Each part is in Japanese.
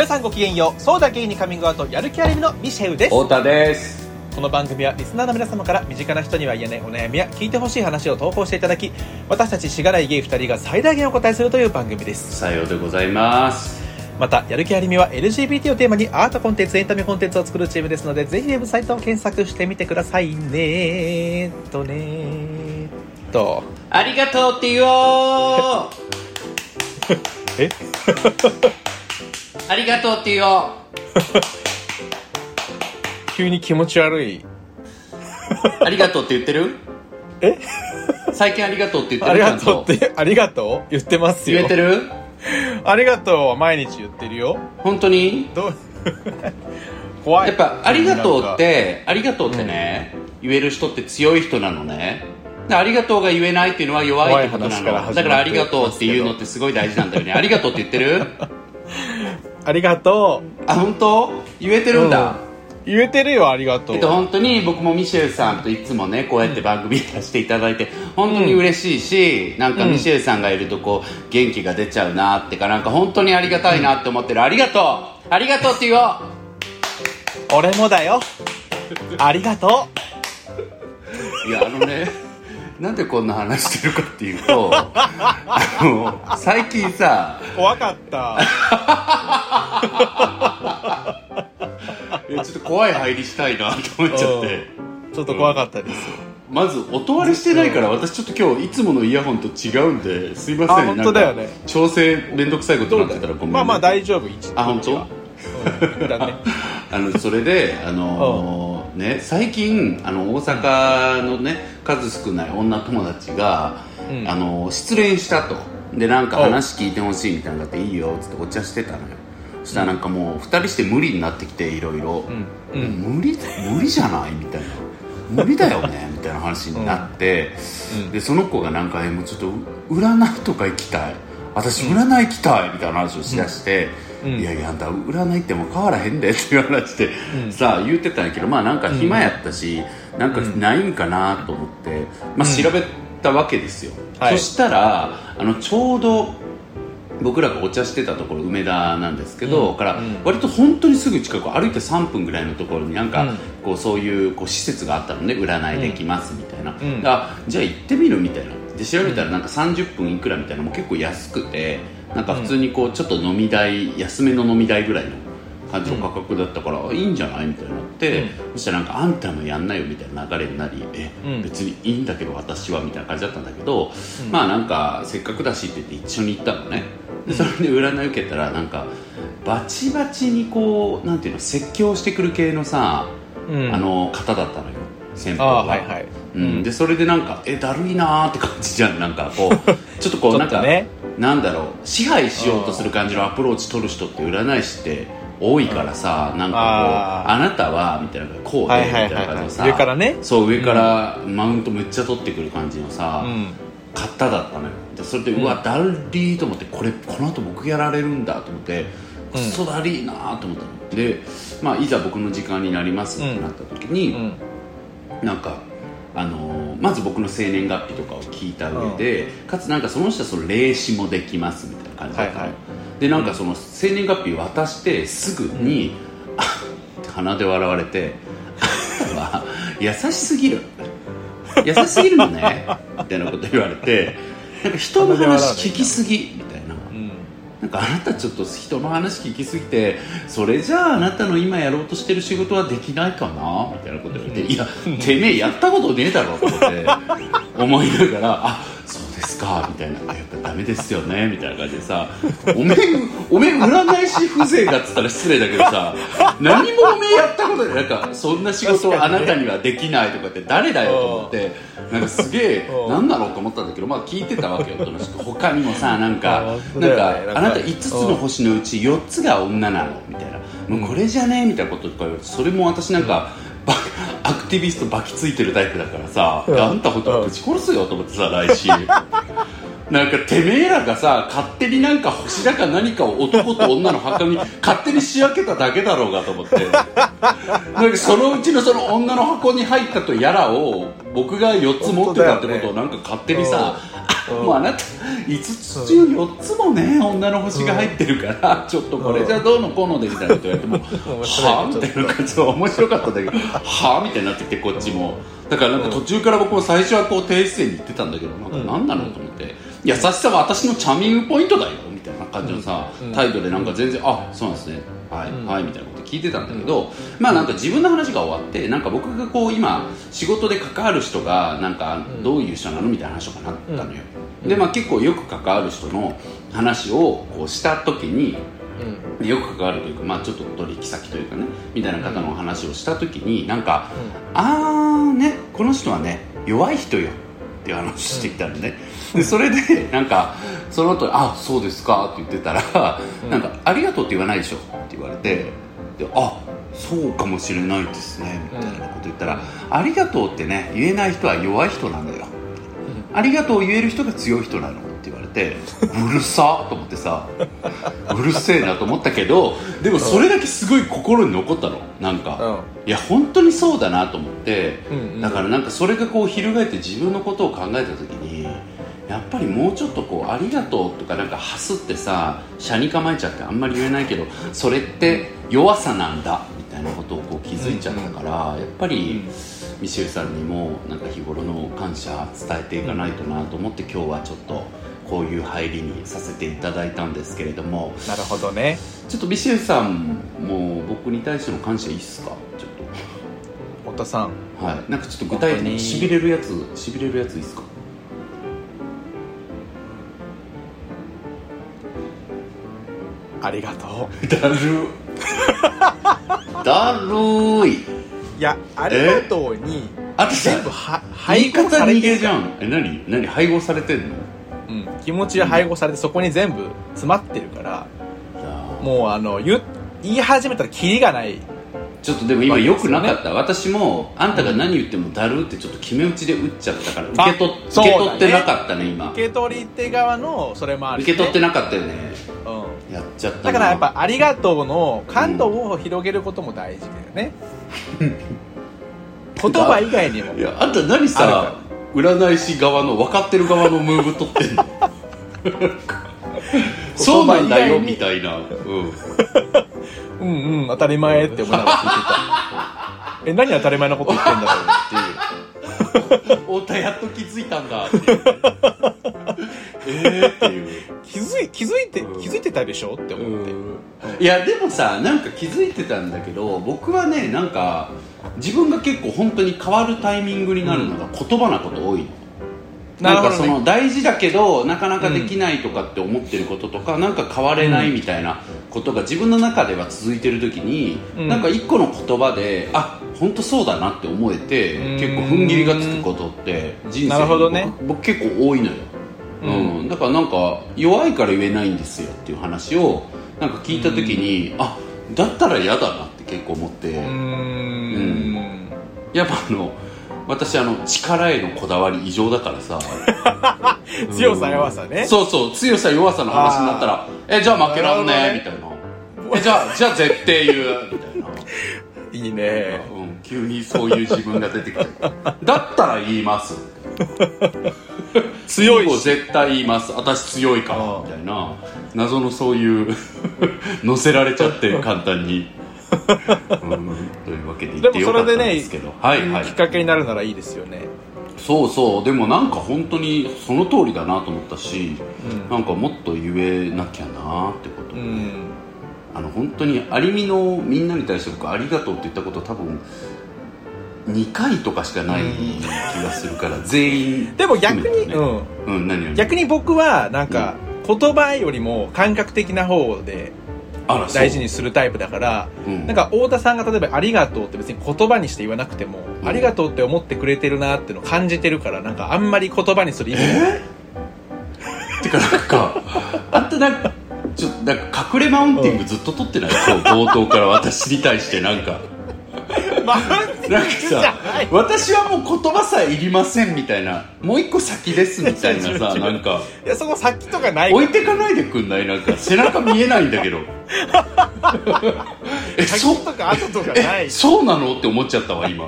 皆さんごきげんよう。そうだゲイにカミングアウトやる気ありみのミシェウです。太田です。この番組はリスナーの皆様から身近な人には言えないお悩みや聞いてほしい話を投稿していただき私たちしがないゲイ2人が最大限お答えするという番組です。さようでございます。またやる気ありみは LGBT をテーマにアートコンテンツエンタメコンテンツを作るチームですのでぜひウェブサイトを検索してみてください。ねとねと。ありがとうって言おう。え？ありがとうって言おう。急に気持ち悪い。ありがとうって言ってる？え？最近ありがとうって言ってありがとうってありがとう？言ってますよ。言えてる？ありがとうは毎日言ってるよ。本当に？どう？怖い。やっぱありがとうってありがとうってね、言える人って強い人なのね。でありがとうが言えないっていうのは弱いってことなの。だからありがとうっていうのってすごい大事なんだよね。ありがとうって言ってる？ありがとあ本当？言えてるんだ、う言えてるよありがとう、えっと、本当に僕もミシェルさんといつもねこうやって番組出していただいて本当に嬉しいし、なんかミシェルさんがいるとこう元気が出ちゃうなってかなんか本当にありがたいなって思ってる、ありがとう。ありがとうって言おう。俺もだよ。ありがといやあのねなんでこんな話してるかっていうとあの最近さう怖かった。えちょっと怖い入りしたいなと思っちゃって。ちょっと怖かったですまず音割れしてないから私ちょっと今日いつものイヤホンと違うんですいません。あ本当だよね。調整めんどくさいことになってたらごめんねまあまあ大丈夫。一あ本当？うん。一旦ね。あのそれであのーね最近あの大阪のね数少ない女友達が、うん。あの失恋したと。でなんか話聞いてほしいみたいなのがあっていいよっつってお茶してたのよ。そしたらなんかもう2人して無理になってきていろいろ。うん。うん。無理無理じゃない？みたいな。無理だよね みたいな話になって、うん。でその子がなんかえもうちょっと占いとか行きたい。私占い行きたいみたいな話をしだして、うん。いやいやあんた占いってもう変わらへんでっていう話で、さあ言ってたんやけどまあなんか暇やったし、なんかないんかなと思って、まあ、調べたわけですよ、はい。そしたらあのちょうど僕らがお茶してたところ梅田なんですけど、うん。からうん。割と本当にすぐ近く歩いて3分ぐらいのところになんか、うん。こうそういうこう施設があったのね占いできますみたいな、うん。あじゃあ行ってみる？みたいな。で調べたらなんか30分いくらみたいなのも結構安くてなんか普通にこうちょっと飲み代安めの飲み代ぐらいの感じの価格だったから、あいいんじゃないみたいになって、うん。そしたらなんかあんたもやんなよみたいな流れになりえ、うん別にいいんだけど私はみたいな感じだったんだけど、まあなんかせっかくだしって言って一緒に行ったのね。でそれで占い受けたらなんかバチバチにこうなんていうの説教してくる系のさ、うん。あの方だったのよ先方が。ああはいはい。うん、でそれでなんかえだるいなーって感じじゃん。なんかこう ちょっとこうなんか、なんだろう支配しようとする感じのアプローチ取る人って占い師って多いからさ、なんかこうあなたはみたいなこうで、みたいな感じのさ上からね。そう上からマウントめっちゃ取ってくる感じのさ、うん。方だったのよ。でそれで、うわだるいと思ってこれこの後僕やられるんだと思ってクソだりーなーと思ったの。で、まあ、いざ僕の時間になりますってなった時に、うん。なんか、あのーまず僕の生年月日とかを聞いた上で、かつなんかその人はその霊視もできますみたいな感じだったの、はいはい。でなんかその生年月日渡してすぐに、あって鼻で笑われて「あなたは優しすぎる。優しすぎるのね」みたいなこと言われてなんか人の話聞きすぎかあなたちょっと人の話聞きすぎてそれじゃああなたの今やろうとしてる仕事はできないかな？みたいなこと言われて、いやてめえやったことねえだろと思って思いながらあですか？みたいな。あやっぱダメですよね。みたいな感じでさおめえおめえ占い師風情がっつったら失礼だけどさ何もおめえやったことない。なんかそんな仕事はあなたにはできないとかって誰だよと思ってなんかすげえうん何だろうと思ったんだけどまあ聞いてたわけよ楽しく。他にもさなんかなんかかあなた5つの星のうち4つが女なの。みたいな。もうこれじゃね？みたいなこととかそれも私なんかバアクティビストバキついてるタイプだからさうん。あんたほんとぶち殺すよと思ってさ来週。なんかてめえらがさ勝手になんか星だか何かを男と女の墓に勝手に仕分けただけだろうがと思って。なんかそのうちのその女の箱に入ったとやらを僕が4つ持ってたってことをなんか勝手にさ、あうんもうあなた5つ中4つもね女の星が入ってるから、ちょっとこれじゃどうのこうのでみたいなこと言われてもはあみたいな感じで面白かったんだけ。どはあみたいになってきてこっちも。だからなんか途中から僕も最初はこう低姿勢に言ってたんだけどなんか何なの？と思って。優しさは私のチャーミングポイントだよ感じのさ、うん。態度でなんか全然あそうなんですね。はい、うん。はいみたいなこと聞いてたんだけど、まあなんか自分の話が終わってなんか僕がこう今仕事で関わる人がなんかうん。どういう人なのみたいな話とかなったのよ、うん。でまあ結構よく関わる人の話をこうした時にうん。よく関わるというか、まあ、ちょっと取引先というかねみたいな方の話をした時になんか「あーねこの人はね弱い人よ」っていう話をしてきたのね、でそれでなんかその後あそうですか」って言ってたら「うん。なんかありがとうって言わないでしょ」って言われてであそうかもしれないですねみたいなこと言ったら、ありがとうってね言えない人は弱い人なんだよありがとうを言える人が強い人なのって言われてうるさと思ってさうるせえなと思ったけどでもそれだけすごい心に残ったの。なんか、いや本当にそうだなと思って、うんうん。だからなんかそれがこう翻って自分のことを考えた時にやっぱりもうちょっとこう「ありがとう」とかなんかハスってさ車に構えちゃってあんまり言えないけどそれって弱さなんだみたいなことをこう気づいちゃったから、やっぱり、ミシェルさんにもなんか日頃の感謝伝えていかないとなと思って今日はちょっとこういう入りにさせていただいたんですけれども。なるほどね。ちょっとミシェルさんも僕に対しての感謝いいっすかちょっ太田さん。とはい。なんかちょっと具体的にしびれるやつしびれるやついいっすか？ありがとう。だるだるーい。いやありがとうに全部は配合さ方れてる。逃げじゃんえ何？何？配合されてんの？うん、気持ちが配合されてそこに全部詰まってるからいやー。もうあの言う言い始めたらキリがない。ちょっとでも今良くなかった、私もあんたが何言ってもだるってちょっと決め打ちで打っちゃったから受け取受け取ってなかったね今。受け取り手側のそれもあるしね。受け取ってなかったよね。うんやっちゃったな。だからやっぱ「ありがとう」の感度を広げることも大事だよね、言葉以外にも。いやあんた何あさ占い師側の分かってる側のムーブ取ってんの？そうなんだよみたいな、うん、うんうん当たり前って思いながら聞いてた。え何当たり前のこと言ってんだろうっていう 太田やっと気づいたんだ。っていうえーっていう。気づい気づいてうん。気づいてたでしょって思って、いやでもさなんか気づいてたんだけど僕はねなんか自分が結構本当に変わるタイミングになるのが言葉なこと多いの、なんかその大事だけどなかなかできないとかって思ってることとか、なんか変われないみたいなことが自分の中では続いてる時に、うん。なんか一個の言葉であ本当そうだなって思えてうん。結構踏ん切りがつくことって人生なるほどね。僕僕結構多いのよ、うん。だからなんか弱いから言えないんですよっていう話をなんか聞いた時に、あだったら嫌だなって結構思って、うーん。やっぱあの私あの力へのこだわり異常だからさ。強さ弱さね。そうそう強さ弱さの話になったら「えじゃあ負けらんねなるみたいな「えじゃあじゃあ絶対言う」みたいな、いいね。うん、急にそういう自分が出てきて。だったら言います。強いし。絶対言います。私強いからうんみたいな。謎のそういう 乗せられちゃって簡単に、うん、というわけで言でもってよかったんそれでねですけどはいはい。きっかけになるならいいですよね。そうそう。でもなんか本当にその通りだなと思ったし、うん。なんかもっと言えなきゃなってこと、うん。あの本当にアリミのみんなに対して僕ありがとうって言ったこと多分2回とかしかない気がするから、全員。でも逆に、うん。うん何々逆に僕はなんか言葉よりも感覚的な方で大事にするタイプだからうん。なんか太田さんが例えば「ありがとう」って別に言葉にして言わなくても「うん。ありがとう」って思ってくれてるなっていうのを感じてるからなんかあんまり言葉にする意味がない。てかなんかあんたなんかちょっとなんか隠れマウンティングずっと取ってない？今日冒頭から私に対してなんかまあなんかじゃさない。私はもう言葉さえいりませんみたいなもう一個先ですみたいなさ なんかいやそこ先とかないか置いてかないでくんない？なんか背中見えないんだけど。えらそ先とか後とかない。えそうなの？って思っちゃったわ今。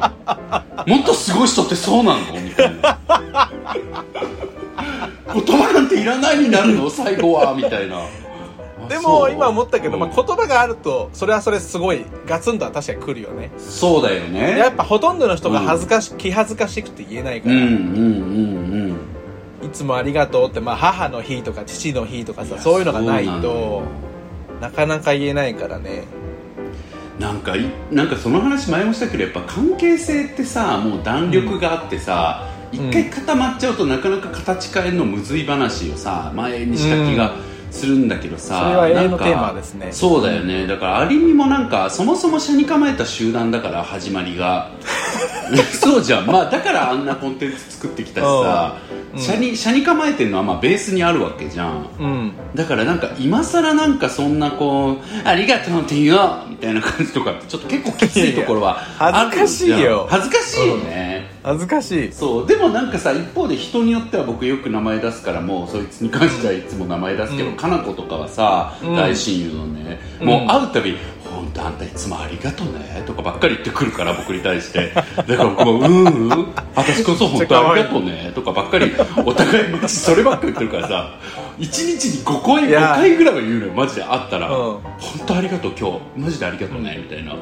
もっとすごい人ってそうなの？みたいな。言葉なんていらないになるの？最後は。みたいな。あでも今思ったけど、まあ、うん。言葉があるとそれはそれすごいガツンとは確かに来るよね。そうだよね。やっぱほとんどの人が恥ずかし、気恥ずかしくて言えないから、うんうんうんいつもありがとうって、まあ、母の日とか父の日とかうんさそういうのがないとよ。なかなか言えないからね。なんかいなんかその話前もしたけどやっぱ関係性ってさもう弾力があってさ、一うん。回固まっちゃうとなかなか形変えるのむずい話をさ前にした気がするんだけどさ、それは永遠のなんかテーマですね。そうだよね。だからありみもなんかそもそも車に構えた集団だから始まりが。そうじゃん。まあだからあんなコンテンツ作ってきたしさ、うん。車に車に構えてるのはまあベースにあるわけじゃん。うん。だからなんか今更なんかそんなこう「ありがとうって言おう」みたいな感じとかってちょっと結構きついところはある恥ずかしいよ。恥ずかしいよね、恥ずかしい。そう。でもなんかさ一方で人によっては僕よく名前出すからもうそいつに関してはいつも名前出すけど、うん。かな子とかはさ、うん。大親友のね、うん。もう会うたび「本当あんたいつもありがとうね」とかばっかり言ってくるから僕に対して。だから僕も「うんうん私こそ本当ありがとうね」とかばっかりお互いにそればっかり言ってるからさ1日に5回いや。5回ぐらいは言うのよマジで会ったら「うん本当ありがとう今日マジでありがとうね」みたいな。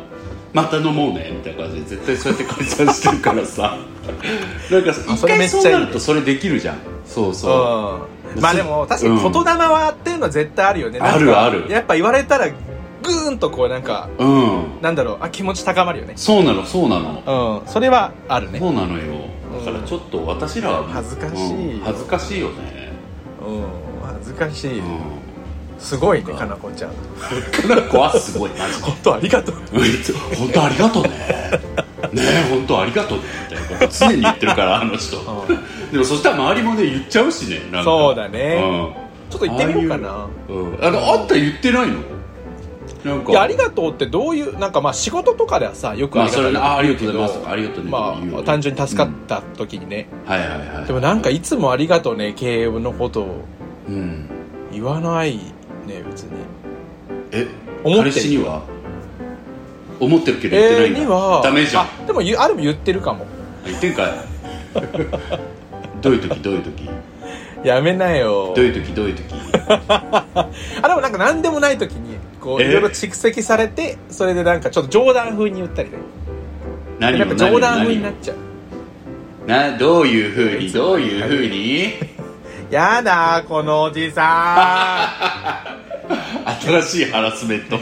また飲もうねみたいな感じで絶対そうやって解散してるからさ。なんか一それめ回そうっちゃいいなるとそれできるじゃん。そうそう。うん。まあでも確かに言霊はっていうのは絶対あるよね、あるある。やっぱ言われたらグーンとこうなんかうん。なんだろうあ気持ち高まるよね。そうなのそうなの。うん。それはあるね。そうなのよ。だからちょっと私らは恥ずかしいうん。恥ずかしいよね。うん。恥ずかしい、うんすごいねか。なこちゃんかな子はすごいマジで。本当ありがとう。本当ありがとうね。ねえ本当ありがとうね。みたいなこと常に言ってるからあの人。でもそしたら周りもね言っちゃうしねなんか。そうだね。うん。ちょっと言ってみようかな。うん。あのあんた言ってないの？なんか。ありがとうってどういうなんかまあ仕事とかではさよくありがとうまあそれねあありがとうございます言けどありがとうねまあ単純に助かった時にね、はいはいはい。でもなんかいつもありがとうね経営のことをうん。言わないね別に。え？思ってる。彼氏には？思ってるけど言ってないんだ、には。ダメじゃん。あでもあるも言ってるかも。言ってんかい。どういう時？どういう時？やめなよ。どういう時？どういう時？あでもなんか何でもない時にこうえ？いろいろ蓄積されてそれでなんかちょっと冗談風に言ったりね。何を？やっぱ冗談風になっちゃう。などういうふうにどういうふうに？やだこのおじさ 新しいハラスメント。ん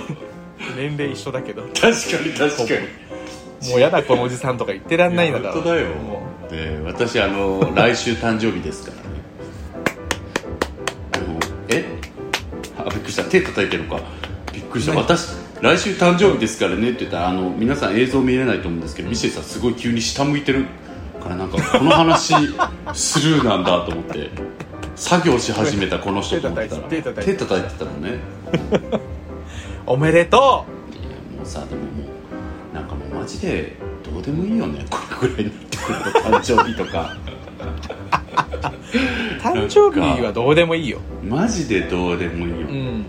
年齢一緒だけど。確かに確かに。もうやだこのおじさんとか言ってらんないんだから。本当だよもで私あの来週誕生日ですからね。え？あびっくりした。手叩いてるのか。びっくりした。何？私来週誕生日ですからねって言ったらあの皆さん映像見れないと思うんですけどミシェルさんすごい急に下向いてるからなんかこの話スルーなんだと思って作業し始めたこの人と思ってたら手叩いてた。のね。う おめでといやもうさでももうなんかもうマジでどうでもいいよね。これぐらいになってくると 誕生日とか。う誕生日はどうでもいいよ。マジでどうでもいいよ、うん。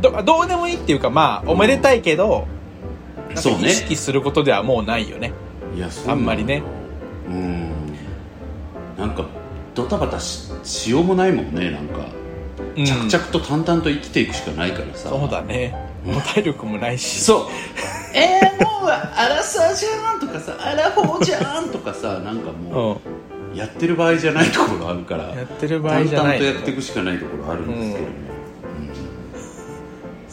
どどうでもいいっていうかまあおめでたいけど、なんかそうね意識することではもうないよね。いやそうあんまりね。うん。なんかドタバタししようもないもんねなんか、うん。着々と淡々と生きていくしかないからさ。そうだね。もう体力もないし。そう。えー、もうアラサーじゃんとかさアラフォーじゃんとかさなんかもうん。うやってる場合じゃないところあるからやってる場合じゃない淡々とやっていくしかないところあるんです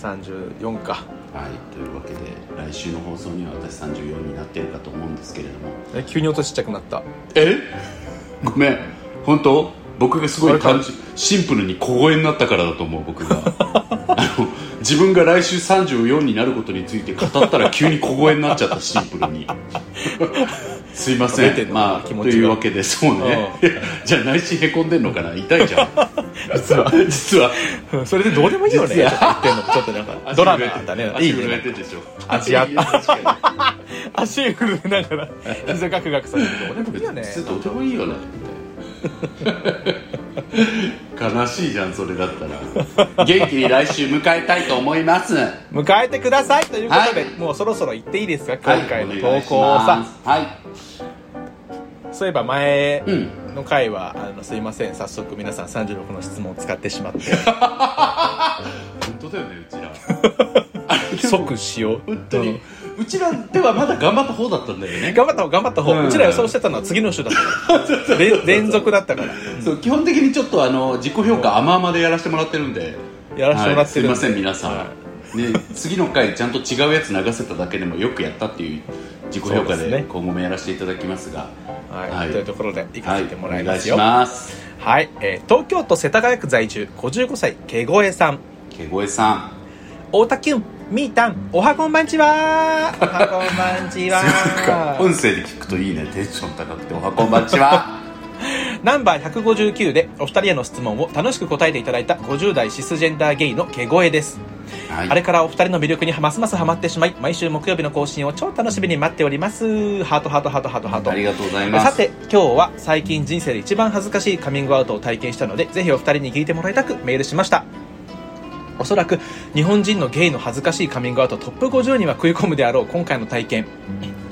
けども、34か。はい、というわけで来週の放送には私34になっているかと思うんですけれども。え急に音ちっちゃくなった。え？ごめん。本当？僕がすごい単純シンプルに小声になったからだと思う僕が。あの自分が来週34になることについて語ったら急に小声になっちゃったシンプルに。すいません。まあというわけでそうね。じゃあ内心へこんでんのかな？痛いじゃん。実は実は。うんそれでどうでもいいよね実は。とか言ってんの。ちょっとなんかドラマあったね。足震えねてるでしょ。足や足震えながら膝ガクガクされて。どうでもいいよね。どうでもいいよね悲しいじゃんそれだったら。元気に来週迎えたいと思います。迎えてくださいということで、はい。もうそろそろ行っていいですか？はい。今回の投稿をさ、はい。そういえば前うん。の回はあのすいません。早速皆さん36の質問を使ってしまって。本当だよねうちら。即しよう。本当に、うちらではまだ頑張った方だったんだよね。頑張った方頑張った方、ううんちら予想してたのは次の週だったから連連続だったから。そう基本的にちょっとあの自己評価甘々でやらせてもらってるんで。やらせてもらってるはい、すいません皆さん、はね、次の回ちゃんと違うやつ流せただけでもよくやったっていう自己評価で今後もやらせていただきますが。はい。はい。というところで行かはいせてもらいますよ。はい、えー東京都世田谷区在住55歳ケゴエさん。けごえさ太田キュンみーたんおはこんばんちは。おはこんばんちは。音声で聞くといいねテンション高くておはこんばんちは。ナンバー159でお二人への質問を楽しく答えていただいた50代シスジェンダーゲイのケゴエです。はい。あれからお二人の魅力にますますハマってしまい毎週木曜日の更新を超楽しみに待っております。ハートハートハートハートハート。ありがとうございます。さて今日は最近人生で一番恥ずかしいカミングアウトを体験したのでぜひお二人に聞いてもらいたくメールしましたおそらく日本人のゲイの恥ずかしいカミングアウトトップ50には食い込むであろう今回の体験。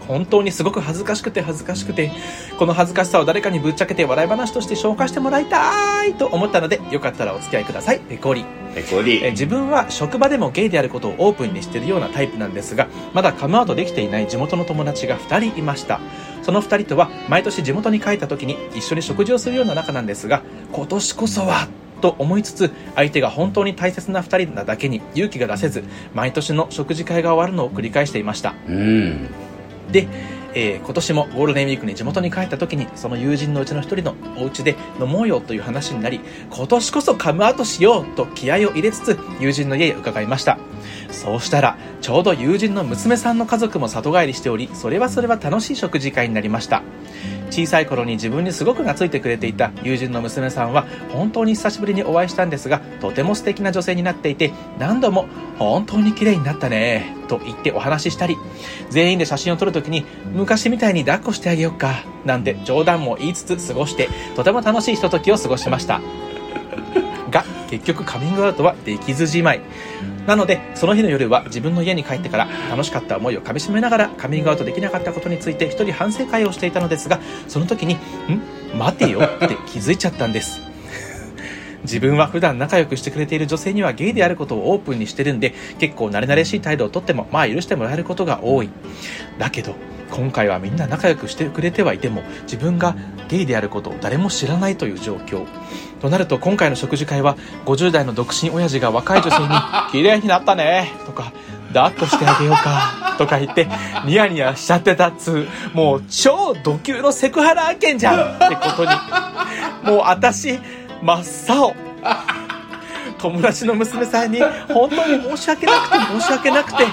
本当にすごく恥ずかしくて恥ずかしくてこの恥ずかしさを誰かにぶっちゃけて笑い話として消化してもらいたいと思ったのでよかったらお付き合いください。ペコリ。ペコリ。え自分は職場でもゲイであることをオープンにしているようなタイプなんですがまだカムアウトできていない地元の友達が2人いました。その2人とは毎年地元に帰った時に一緒に食事をするような仲なんですが今年こそはと思いつつ相手が本当に大切な2人なだけに勇気が出せず毎年の食事会が終わるのを繰り返していました。うん。で、えー今年もゴールデンウィークに地元に帰った時にその友人のうちの一人のお家で飲もうよという話になり今年こそカムアウトしようと気合を入れつつ友人の家へ伺いました。そうしたらちょうど友人の娘さんの家族も里帰りしておりそれはそれは楽しい食事会になりました小さい頃に自分にすごく懐いてくれていた友人の娘さんは本当に久しぶりにお会いしたんですがとても素敵な女性になっていて何度も「本当に綺麗になったね」と言ってお話ししたり全員で写真を撮るときに昔みたいに抱っこしてあげようかなんて冗談も言いつつ過ごしてとても楽しいひとときを過ごしました。が結局カミングアウトはできずじまい。なのでその日の夜は自分の家に帰ってから楽しかった思いをかみしめながらカミングアウトできなかったことについて一人反省会をしていたのですがその時に「ん？待てよ」って気づいちゃったんです。自分は普段仲良くしてくれている女性にはゲイであることをオープンにしてるんで結構慣れ慣れしい態度をとってもまあ許してもらえることが多い。だけど今回はみんな仲良くしてくれてはいても自分がゲイであることを誰も知らないという状況。となると今回の食事会は50代の独身親父が若い女性に「綺麗になったね」とか「抱っこしてあげようか」とか言ってニヤニヤしちゃってたっつうもう超ド級のセクハラ案件じゃんってことに。もう私真っ青。友達の娘さんに本当に申し訳なくて申し訳なくて。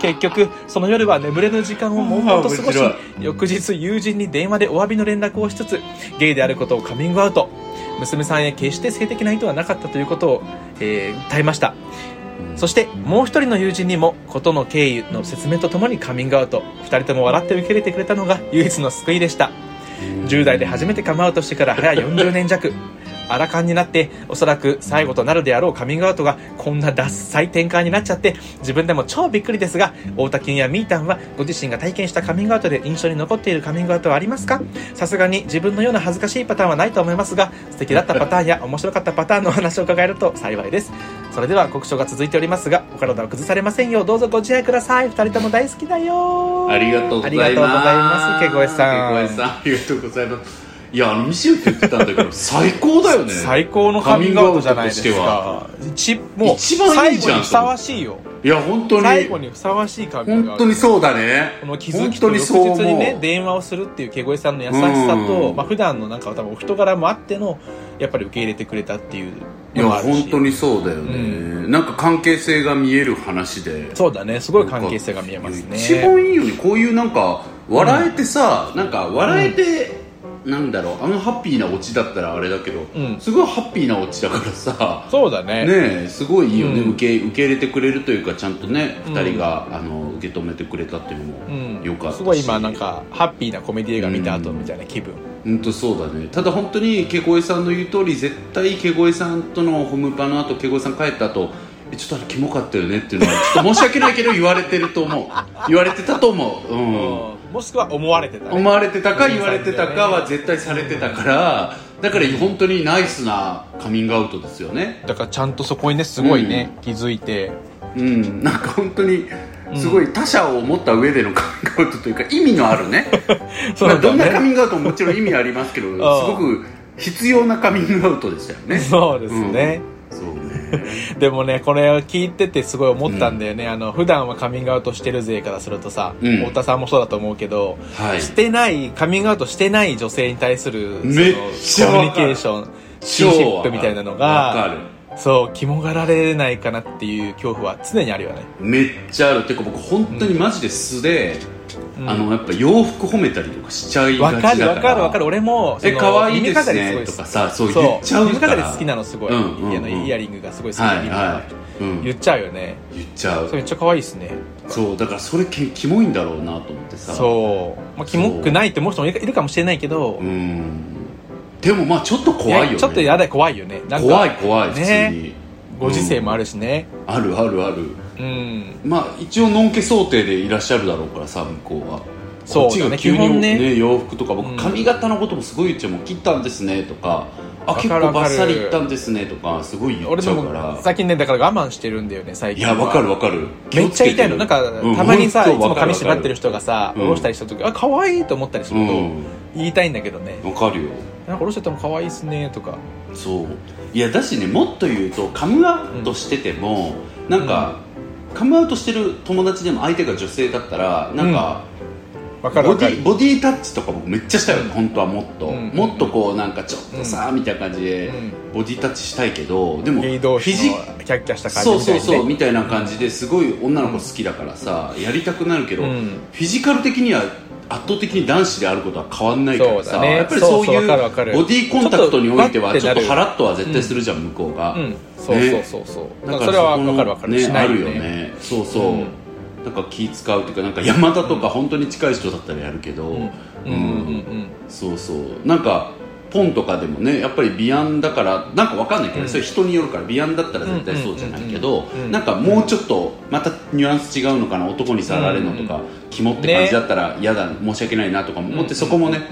結局その夜は眠れぬ時間を悶々と過ごし翌日友人に電話でお詫びの連絡をしつつゲイであることをカミングアウト娘さんへ決して性的な意図はなかったということを、えー訴えました。そしてもう一人の友人にも事の経緯の説明とともにカミングアウト。二人とも笑って受け入れてくれたのが唯一の救いでした。10代で初めてカムアウトしてから早40年弱アラカンになっておそらく最後となるであろうカミングアウトがこんな脱サ展開になっちゃって自分でも超びっくりですが太田君やみーたんはご自身が体験したカミングアウトで印象に残っているカミングアウトはありますか？さすがに自分のような恥ずかしいパターンはないと思いますが素敵だったパターンや面白かったパターンのお話を伺えると幸いです。それでは国書が続いておりますがお体を崩されませんようどうぞご自愛ください。二人とも大好きだよありがとうございます。ありがとうございますケゴエさん。ケゴエさんありがとうございますいやあのミシェルって言ってたんだけど最高だよね。最高のカミングアウトじゃないですか。一もう一番いい最じゃん。後にふさわしいよ。いや本当に。最後にふさわしいカミングアウト。本当にそうだね。この気づ本きと翌日にね電話をするっていうケゴエさんの優しさと、うん。まあ普段のなんか多分お人柄もあってのやっぱり受け入れてくれたっていういや本当にそうだよね、なんか関係性が見える話で。そうだね。すごい関係性が見えますね。一番いいよね。こういうなんか笑えてさ、なんか笑えて、なんだろうあのハッピーなオチだったらあれだけど、うん。すごいハッピーなオチだからさ。そうだね。ねえすごいいいよね、うん。受け受け入れてくれるというかちゃんとね、うん。二人があの受け止めてくれたっていうのもうんよかったし、すごい今なんかハッピーなコメディ映画見た後みたいな気分、本当そうだね。ただ本当にケゴエさんの言う通り絶対ケゴエさんとのホームパの後ケゴエさん帰った後えちょっとあれキモかったよねっていうのはちょっと申し訳ないけど言われてると思う。言われてたと思う。うん。ももしくは思われてたね、思われてたか言われてたかは絶対されてたからだから本当にナイスなカミングアウトですよね。だからちゃんとそこにねすごいね、気づいて。うん。なんか本当にすごい他者を持った上でのカミングアウトというか意味のあるね。そうまあ、どんなカミングアウトももちろん意味ありますけど すごく必要なカミングアウトでしたよね。そうですね、そうね でもねこれを聞いててすごい思ったんだよね、あの普段はカミングアウトしてる勢からするとさ、うん。太田さんもそうだと思うけど、はい。してないカミングアウトしてない女性に対するそのめっちゃコミュニケーションシンシップみたいなのがる。そう肝がられないかなっていう恐怖は常にあるよね。めっちゃある。てか僕本当にマジで素で、うんあのやっぱ洋服褒めたりとかしちゃいがわちだから。かるわかるわかる。俺もえ可愛いですねとかさそう言っちゃう耳から。飾り好きなのすごい、うんうんうん。イヤリングがすごい好きで、はいはい、うん、言っちゃうよね。言っちゃう。それめっちゃ可愛いですね。そうだからそれけキモいんだろうなと思ってさ。そう、まあ、キモくないって思う。人もいるかもしれないけど、うん。でもまあちょっと怖いよね。ちょっとやだ怖いよね。なんか怖い怖い普通に、ねご時世もあるしね。あるあるある。うん。まあ一応のんけ想定でいらっしゃるだろうからさ向こうは。そうだね。こっちが急に基本ね。洋服とか僕うん。髪型のこともすごい言っちゃうもん切ったんですねとかあわ結構バッサリいったんですねとかすごい言っ俺でもちゃうから。最近ねだから我慢してるんだよね最近は。いやわかるわかる。めっちゃ言いたいのなんか、うん。たまにさいつも髪縛ってる人がさうん下ろしたりした時、あ可愛いと思ったりすると、うん。言いたいんだけどね。わかるよ。なんか下ろしてても可愛いっすねとか。そういやだしねもっと言うとカムアウトしてても、なんか、カムアウトしてる友達でも相手が女性だったらなんか、わかるボディボディタッチとか僕めっちゃしたいよね、本当はもっと、うん。もっとこうなんかちょっとさ、みたいな感じで、うん。ボディタッチしたいけどでもフィジのキャッキャした感そうそうじみたいにね。そうみたいな感じですごい女の子好きだからさ、やりたくなるけど、うん。フィジカル的には圧倒的に男子であることは変わんないからさ、ね。やっぱりそういうボディコンタクトにおいてはちょっとハラッとは絶対するじゃん、向こうが、うん。そうそうそうそう、だからそれはこのわかるわかる。よね。そうそう、うん。なんか気使うっていうかなんか山田とか本当に近い人だったらやるけど、うんうんうん。うん。そうそう。なんかポンとかでもねやっぱり美安だからなんかわかんないけど、うん。それ人によるから美安だったら絶対そうじゃないけど、なんかもうちょっとまたニュアンス違うのかな男に触られるのとか、肝って感じだったら嫌だ申し訳ないなとかも思って、そこもね、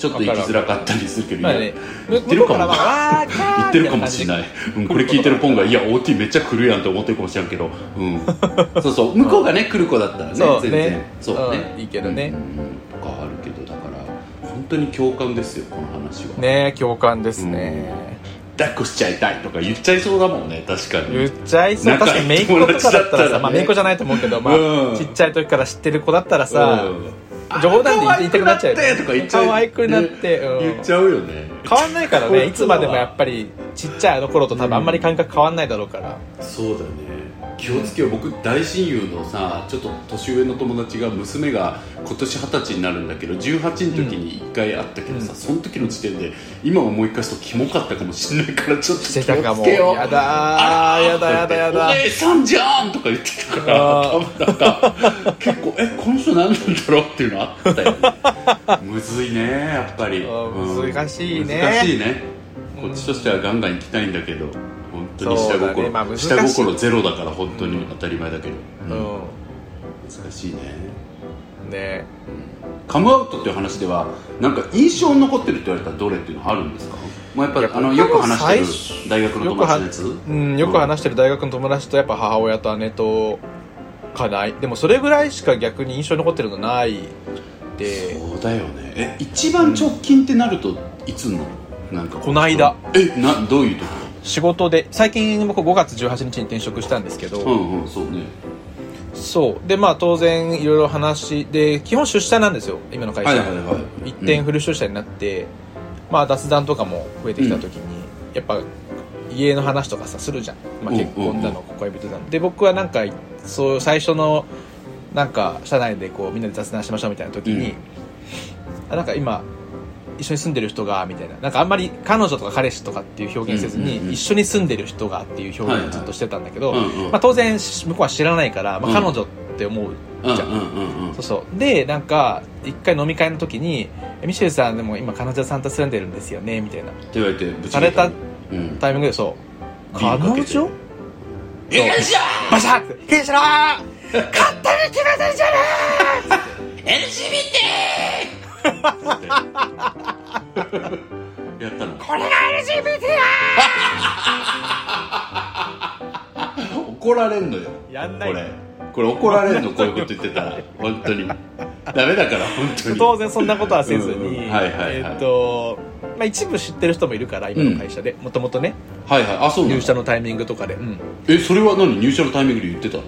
ちょっと行きづらかったりするけど、まあね言ってるかも。言ってるかもしれない、うん、これ聞いてるポンがいや OT めっちゃ来るやんって思ってるかもしれんけど、うん、そうそう。向こうがね来る子だったらね全然。ねそうね、うんいいけどね。とかあるけど当に共感ですよこの話は、ね共感ですね、抱っこしちゃいたいとか言っちゃいそうだもんね確かに。言っちゃいそう。確かに姪っ子とかだったらさ、まあ姪っ子じゃないと思うけど、まあうん。ちっちゃい時から知ってる子だったらさ、うん。冗談で言いたくなっちゃうよね。とか言っちゃう。可愛くなってうん。言っちゃうよね。変わんないからね いつまでもやっぱりちっちゃいあの頃と多分あんまり感覚変わんないだろうから、そうだよね気をつけよう。僕大親友のさちょっと年上の友達が娘が今年二十歳になるんだけど18の時に1回会ったけどさ、うん。その時の時点で今思い返すとキモかったかもしれないからちょっと気をつけよう。やだーやだやだやだお姉さんじゃんとか言ってたからあ多分なんか結構えこの人何なんだろうっていうのあったよね。むずいねやっぱり、うん難しいね。難しいね。うんこっちとしてはガンガン行きたいんだけど。本当に下心、ねまあ下心ゼロだから本当に当たり前だけど、ううん。ん難しいね。ね。カムアウトっていう話ではなんか印象に残ってるって言われたらどれっていうのはあるんですか？もうやっぱりあのよく話最して初る大学の友達のやつ？うん、よく話してる大学の友達とやっぱ母親と姉とかない？でもそれぐらいしか逆に印象に残ってるのないで。そうだよね。え一番直近ってなるといつの？なんかこないだえなどういう時？仕事で最近僕5月18日に転職したんですけど、うんうんそうね。そう。でまあ当然いろいろ話で基本出社なんですよ今の会社、はいはいはい一点フル出社になって、まあ雑談とかも増えてきた時に、やっぱ家の話とかさするじゃん、まあ、うん結婚だの恋人だの。で僕はなんかそう最初のなんか社内でこうみんなで雑談しましょうみたいな時に、あなんか今一緒に住んでる人がみたいな。なんかあんまり彼女とか彼氏とかっていう表現せずに、うんうんうん一緒に住んでる人がっていう表現をずっとしてたんだけど、はい。はいうんうん。まあ、当然し向こうは知らないから、まあ、うん。彼女って思うじゃん、そうそう。でなんか一回飲み会の時に「ミシェルさんでも今彼女さんと住んでるんですよね」みたいな。って言われてされたうんタイミングでそう。彼女？よいしょバシャッ！ケンシロー勝手に決めてんじゃね やったのこれが LGBT 怒られんのよ。やんない。これ。これ怒られんの こういうこと言ってたら。本当に。ダメだから本当に。当然そんなことはせずに、うんうん。はいはいはい。えっと、まあ、一部知ってる人もいるから今の会社で。もともとね。はいはい。あそう入社のタイミングとかで、うん。えそれは何？入社のタイミングで言ってたの？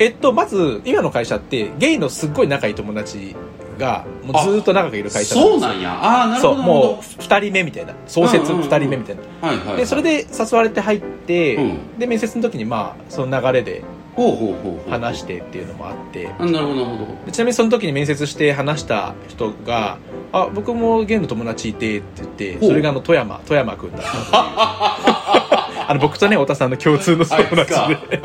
えっとまず今の会社ってゲイのすっごい仲いい友達がもうずーっと長くいる会社そうなんや。ああなるそうほど。もう2人目みたいな。創設うんうんうん2人目みたいな、はいはいはい。でそれで誘われて入って、うん。で面接の時にまあその流れでほうほうほうほう話してっていうのもあって。あなるほどなるほど。でちなみにその時に面接して話した人が「あ僕もゲイの友達いて」って言ってそれがあの富山富山君だった。っていうあの僕とね太田さんの共通の友達で。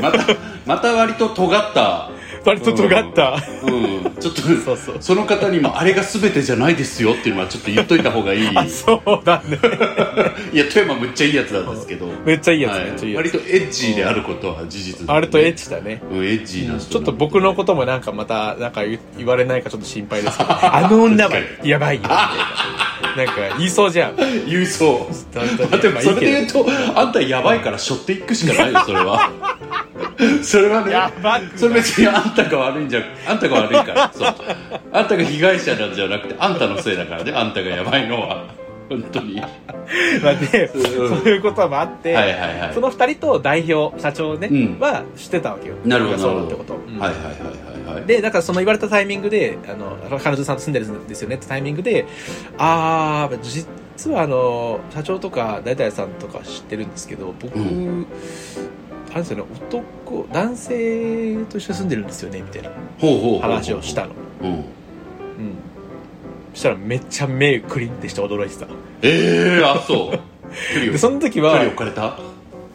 またまた割と尖った割と尖った、うん。ちょっとそうそう。その方にもあれが全てじゃないですよっていうのはちょっと言っといた方がいい。あそうだね。いや富山むっちゃいいやつなんですけど。めっちゃいいやつ、はい。めっちゃいい割とエッジーであることは事実あれとエッチチだね。うんエッジーな人ちょっと僕のこともなんかまたなんか言言われないかちょっと心配ですけど。あの女はやばいよみたいななんか言いそうじゃん。言いそう。だんだんまあでもまあそれで言うとあんたやばいから背負っていくしかないよそれは。それはねそれ別にあんたが悪いんじゃあんたが悪いから。そう。あんたが被害者なんじゃなくてあんたのせいだからね。あんたがやばいのは。本当に。はまあで、うん。そういうこともあって、いはいはい。その二人と代表社長ね、うん。は知ってたわけよ。なるほどなるほど。だってこと、うんはいはいはいはいはい。でだからその言われたタイミングであの彼女さんと住んでるんですよねってタイミングでああ実はあの社長とか大体さんとか知ってるんですけど僕、うあれですよね男男性と一緒に住んでるんですよねみたいな話をしたの。うん。うん。そしたらめっちゃ目クリンってして驚いてた。ええー、あそう。でその時は置かれた？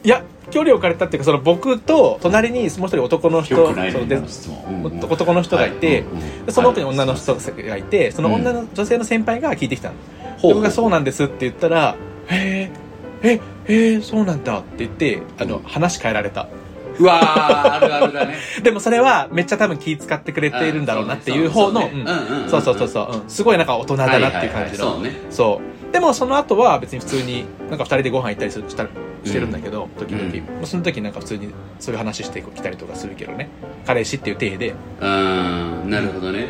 いや距離を置かれたっていうかその僕と隣にもう一人男の人よくないそのでね質問。うんうん。男の人がいて、はい。うんその奥に女の人がいてその女の女性の先輩が聞いてきたの、ほう僕がそうなんですって言ったら「へええへえそうなんだ」って言ってあの、うん。話変えられた。うわーあるあるだね。でもそれはめっちゃ多分気使ってくれているんだろうなっていう方のうん。そうそうそうそう、うん、すごいなんか大人だなっていう感じの、はいはいはい。そうでもその後は別に普通になんか2人でご飯行ったりするしたしてるんだけど、時々、うん。まあその時なんか普通にそういう話してきたりとかするけどね。彼氏っていう体で。そうねうんなるほどね。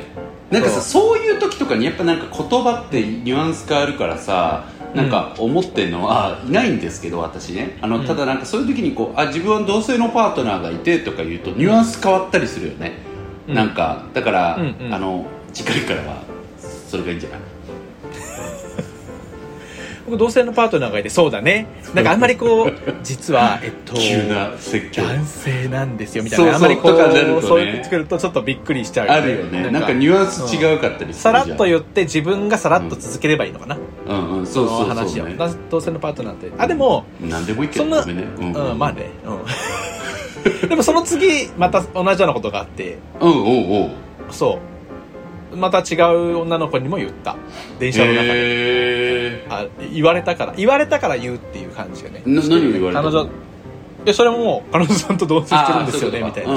なんかさそういう時とかにやっぱなんか言葉ってニュアンス変わるからさなんか思ってんの？はいないんですけど私ね。あのうん。ただなんかそういう時にこうあ自分は同性のパートナーがいてとか言うとニュアンス変わったりするよね、うん。なんかだから、うんうん。あの次回からはそれがいいんじゃない？僕同性のパートナーがいてそうだね。なんかあんまりこう実はえっと急な説教。男性なんですよみたいな。そうそう。あんまりこうね。そう言ってくるとちょっとびっくりしちゃうあるよね。なんかニュアンス違うかったりすさらっと言って自分がさらっと続ければいいのかな、うん。うん。そうそうそうの話を、ねだ同性のパートナーって。あでも何でもいいけそんなね。うん。うん、まあね、うん、でもその次また同じようなことがあって。うんおうおう。そうまた違う女の子にも言った。電車の中で、へあ言われたから言われたから言うっていう感じがね。な何を言われたの？彼女でそれももう彼女さんと同棲してるんですよねみたいな。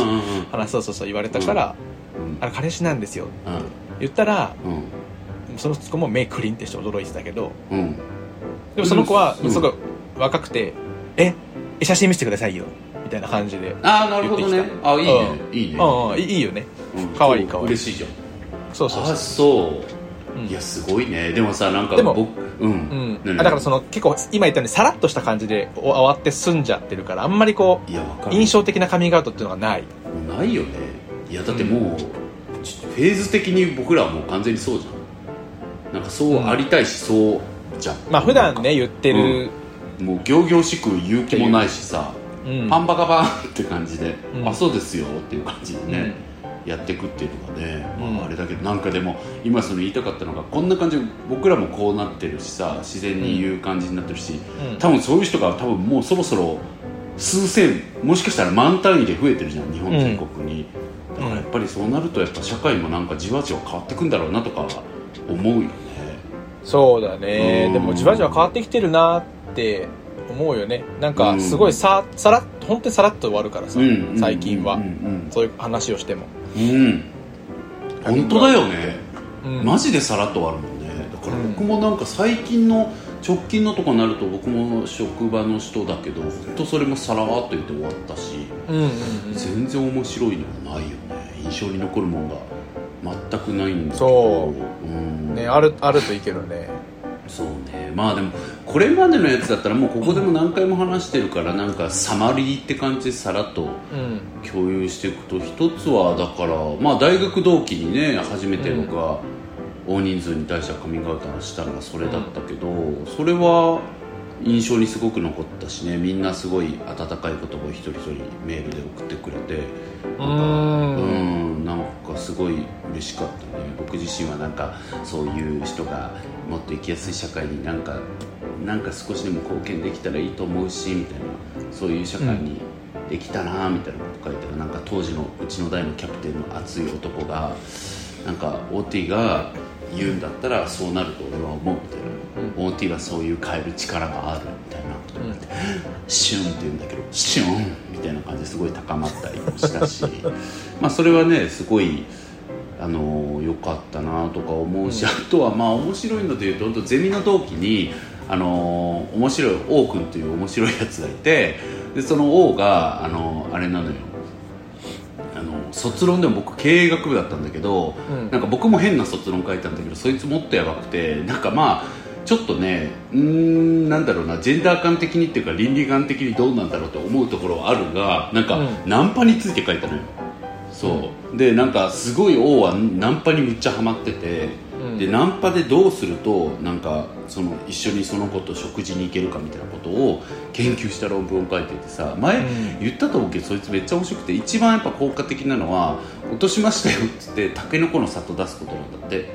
話そうそうそう言われたから、うん。あれ彼氏なんですよってうん。言ったらうん。その子も目クリンってして驚いてたけどうん。でもその子はうん。すごい若くて「え写真見せてくださいよ」みたいな感じでああなるほどね。あいいね。いいね。うんうんいいいいよね。うん。かわいいかわい。い嬉しいじゃん。あそうそうそう。そう、うん。いやすごいね。でもさなんかでも僕うん、うん、だからその結構今言ったようにさらっとした感じで終わって済んじゃってるからあんまりこいやわかうる印象的なカミングアウトっていうのがないないよね。いやだってもう、フェーズ的に僕らはもう完全にそうじゃん。なんかそうありたいし、そうじゃん。まあ普段ね言ってる、もう仰々しく言う気もないしさ、うん。パンバカバンって感じで、うん。あそうですよっていう感じでね、やっていくっていうのがね、うんまあ、あれだけどなんかでも今その言いたかったのがこんな感じで僕らもこうなってるしさ自然に言う感じになってるし、うん。多分そういう人が多分もうそろそろ数千もしかしたら万単位で増えてるじゃん日本全国に、だからやっぱりそうなるとやっぱ社会もなんかじわじわ変わってくんだろうなとか思うよね。そうだね、うん。でもじわじわ変わってきてるなって思うよね。なんかすごいささらっ本当にさらっと終わるからさ、うん。最近は、うん。そういう話をしてもうん、うん本当だよね、うん。マジでさらっと終わるもんね。だから僕もなんか最近の直近のとかになると僕も職場の人だけど本当それもさらっと言って終わったしうんうんうん。全然面白いのないよね。印象に残るもんが全くないんだけど、そうん。ねあるあるといいけどねそうね。まあでもこれまでのやつだったらもうここでも何回も話してるからなんかサマリーって感じでさらっとうん。共有していくと一つはだからまあ大学同期にね初めて僕は大人数に対してはカミングアウトをしたのがそれだったけど、それは印象にすごく残ったしねみんなすごい温かい言葉を一人一人メールで送ってくれてううんすごい嬉しかったね。僕自身はなんかそういう人がもっと生きやすい社会になんかなんか少しでも貢献できたらいいと思うしみたいな。そういう社会にできたなみたいなこと書いたらなんか当時のうちの代のキャプテンの熱い男がなんか OT が言うんだったらそうなると俺は思うみたいな、OT はそういう変える力があるみたいなこと言われて、シュンって言うんだけどシュンみたいな感じですごい高まったりもしたし まあそれはねすごいあの良かったなとか思うし、あとはまあ面白いのでいうと本当ゼミの同期にあの面白い王君という面白いやつがいてでその王があのあれなのよ。あの卒論でも僕経営学部だったんだけど、うん。なんか僕も変な卒論書いたんだけどそいつもっとやばくてなんかまあちょっとねうーんなんだろうなジェンダー感的にっていうか倫理観的にどうなんだろうと思うところはあるがなんか、うん。ナンパについて書いたのよそう、でなんかすごい王はナンパにむっちゃハマってて、うん。でナンパでどうするとなんかその一緒にその子と食事に行けるかみたいなことを研究した論文を書いててさ前うん。言ったと思うけどそいつめっちゃ面白くて一番やっぱ効果的なのは落としましたよっつってタケノコの里出すことなんだって。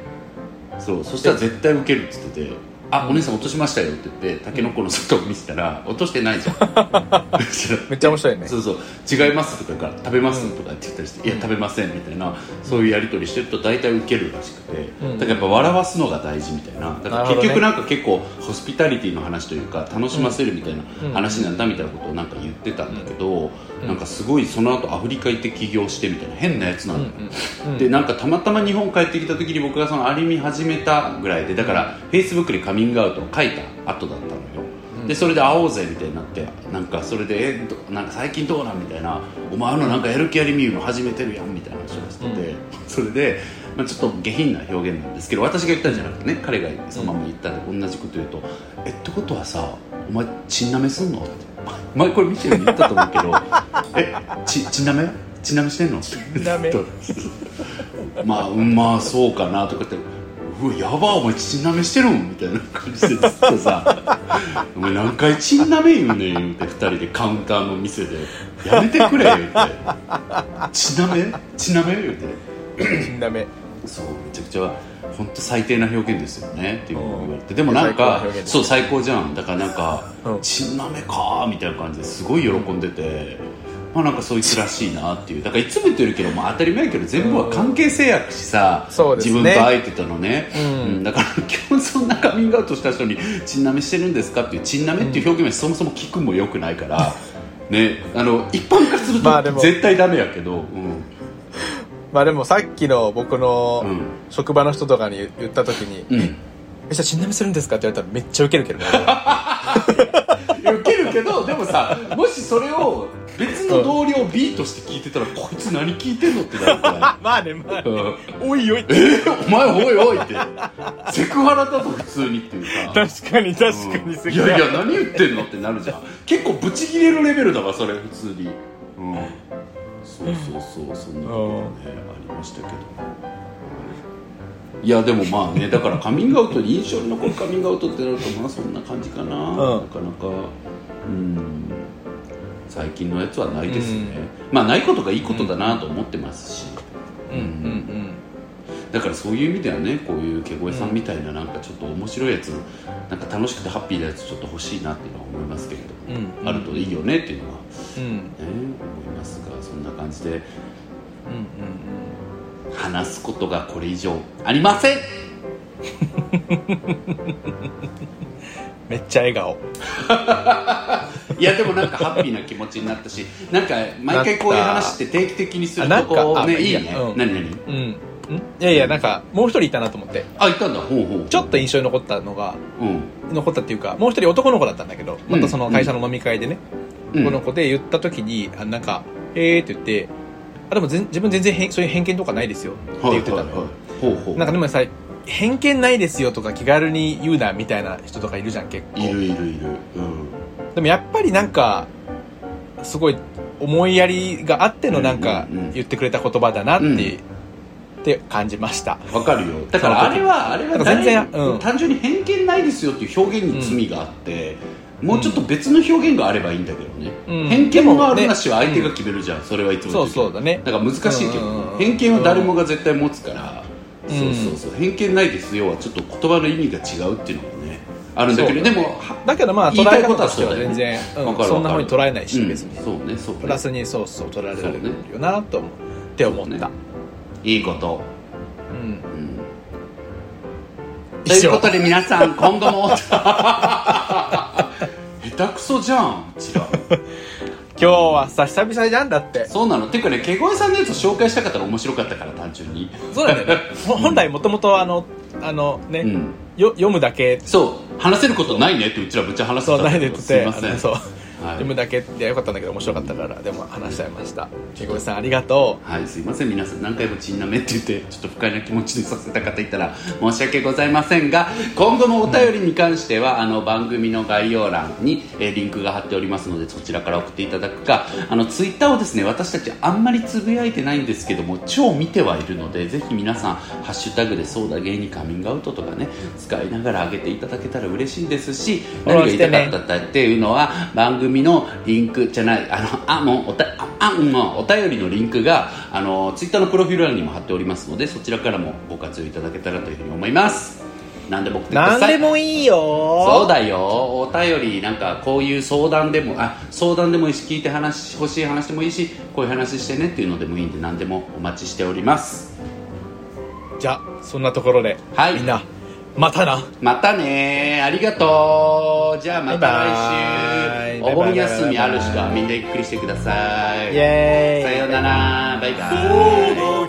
そう。そしたら絶対受けるっつってて「あお姉さん落としましたよ」って言ってタケノコの里を見せたら落としてないじゃん。めっちゃ面白いね。そうそう違いますとか食べますとかって言ったりして、いや食べませんみたいなそういうやり取りしてると大体受けるらしくて、うん。だからやっぱ笑わすのが大事みたいな。だから結局なんか結構ホスピタリティの話というか楽しませるみたいな話なんだみたいなことをなんか言ってたんだけど、うん。なんかすごいその後アフリカ行って起業してみたいな変なやつなん。だでなんかたまたま日本帰ってきた時に僕がそのアニメ始めたぐらいでだからフェイスブックでカミングアウトを書いた後だったのよ、うん。でそれで会おうぜみたいになってなんかそれでえどなんか最近どうなんみたいな。お前のなんかやる気ありみゆの始めてるやんみたいな話をしてて、それで、まあ、ちょっと下品な表現なんですけど私が言ったんじゃなくてね彼がそのまま言ったんで同じこと言うと「えってことはさお前チンナメすんの?」って。前これミシェルに言ったと思う。けど「えちチンナメチンナメしてんの? 」まあうんまあそうかなとかってうわやばお前チンナメしてるんみたいな感じでずっとさ「お前何回チンナメ言うねん」言うて2人でカウンターの店で「やめてくれ」言うて「チンナメ？チンナメ?」言うて。死んだ目そうめちゃくちゃ本当最低な表現ですよねっていう言われて。うんでもなんかそう最高じゃん。だからなんかうん「チンナメか」みたいな感じですごい喜んでて、まあなんかそいつらしいなっていう。だからいつも言ってるけど、まあ、当たり前やけど全部は関係性やしさ、そうですね自分と会えてたのね、うん。だから 今日そんなカミングアウトした人に「チンナメしてるんですか?」っていう「チンナメ」っていう表現はそもそも聞くもよくないから、ねあの一般化すると絶対ダメやけど、うん。まあでもさっきの僕のうん。職場の人とかに言った時にうん「えじゃあ死んだ目するんですか?」って言われたらめっちゃウケるけどね。受 けどでもさもしそれを別の同僚 B として聞いてたら、こいつ何聞いてんのってなるか まあねまあら、うん。おいおいえ？ーお前おいおいって。セクハラだと普通にっていうさ確かに確かにうんいやいや何言ってんのってなるじゃん。結構ブチギレるレベルだわそれ普通に。うん。そうそうそうそんなことがねありましたけど。いやでもまあねだからカミングアウトに印象に残るカミングアウトってなるとまあそんな感じかな、なかなかうん。最近のやつはないですね、まあないことがいいことだなと思ってますし、うん。うん。だからそういう意味ではねこういう毛声さんみたいななんかちょっと面白いやつなんか楽しくてハッピーなやつちょっと欲しいなっていうのは思いますけれども、うん。あるといいよねっていうのは、ね、うん。うん思いますがそんな感じで。うん。うん。話すことがこれ以上ありません めっちゃ笑顔。いやでもなんかハッピーな気持ちになったしなんか毎回こういう話って定期的にするとこあなんかあねいいね。うん。何何？うん。ん。いやいやなんかもう一人いたなと思って。あいたんだ。ほうほうちょっと印象に残ったのがうん。残ったっていうかもう一人男の子だったんだけどまたその会社の飲み会でね、うん。男の子で言った時にあなんか「えー」って言ってあでも全自分全然そういう偏見とかないですよって言ってたのよ、はいはいはい、ほうほう。なんかでもさ偏見ないですよとか気軽に言うなみたいな人とかいるじゃん結構。いるいるいる。うん。でもやっぱりなんかすごい思いやりがあってのなんかうんうんうん。言ってくれた言葉だなって,、うん。って感じました。わかるよ。だからあれはあれは全然うん。単純に偏見ないですよっていう表現に罪があって、もうちょっと別の表現があればいいんだけどね、うん。偏見のあるなしは相手が決めるじゃん、それはいつもそうそうだね。だから難しいけど、うんうんうん偏見は誰もが絶対持つから、うんそうそうそう偏見ないですよはちょっと言葉の意味が違うっていうのもねあるんだけどでもはだけどまあ捉え言いたいことは方としてはそうだよね全然、そんなふうに捉えないし、うん別にそうねそうね。プラスにそうそう捉えられるよなと思うって思った、いいこと、うん。うん。ということで皆さん今後も。下手くそじゃんうちら 今日はさ久々じゃんだって。そうなの？ていうかねケゴエさんのやつを紹介したかったら面白かったから単純に。そうだよね。ほ本来もともとあのあのね、うん。よ読むだけ。そう。話せることないねってうちらぶっちゃ話してそうないでってすいません。そう、はい読むだけでよかったんだけど面白かったからでも話しちゃいました。けごさんありがとはい、すいません。皆さん何回もちんなめって言ってちょっと不快な気持ちにさせた方いたら申し訳ございませんが今後もお便りに関しては、あの番組の概要欄に、えーリンクが貼っておりますのでそちらから送っていただくかあのツイッターをですね私たちあんまりつぶやいてないんですけども超見てはいるのでぜひ皆さん「ハッシュタグでそうだ芸にカミングアウト」とかね使いながら上げていただけたら嬉しいですし何が言いたかったっていうのは番組のリンクじゃないあのあもうおたああもうお便りのリンクがあのツイッターのプロフィール欄にも貼っておりますのでそちらからもご活用いただけたらというふうに思います。何でも何でもいいよ。そうだよ。お便りなんかこういう相談でもあ相談でもいいし聞いて話欲しい話でもいいしこういう話してねっていうのでもいいんで何でもお待ちしております。じゃあそんなところで、はい。みんなまたな。またね。ありがとう。じゃあまた来週。お盆休みある人はみんなゆっくりしてください。イエーイ。さようなら。バイバイ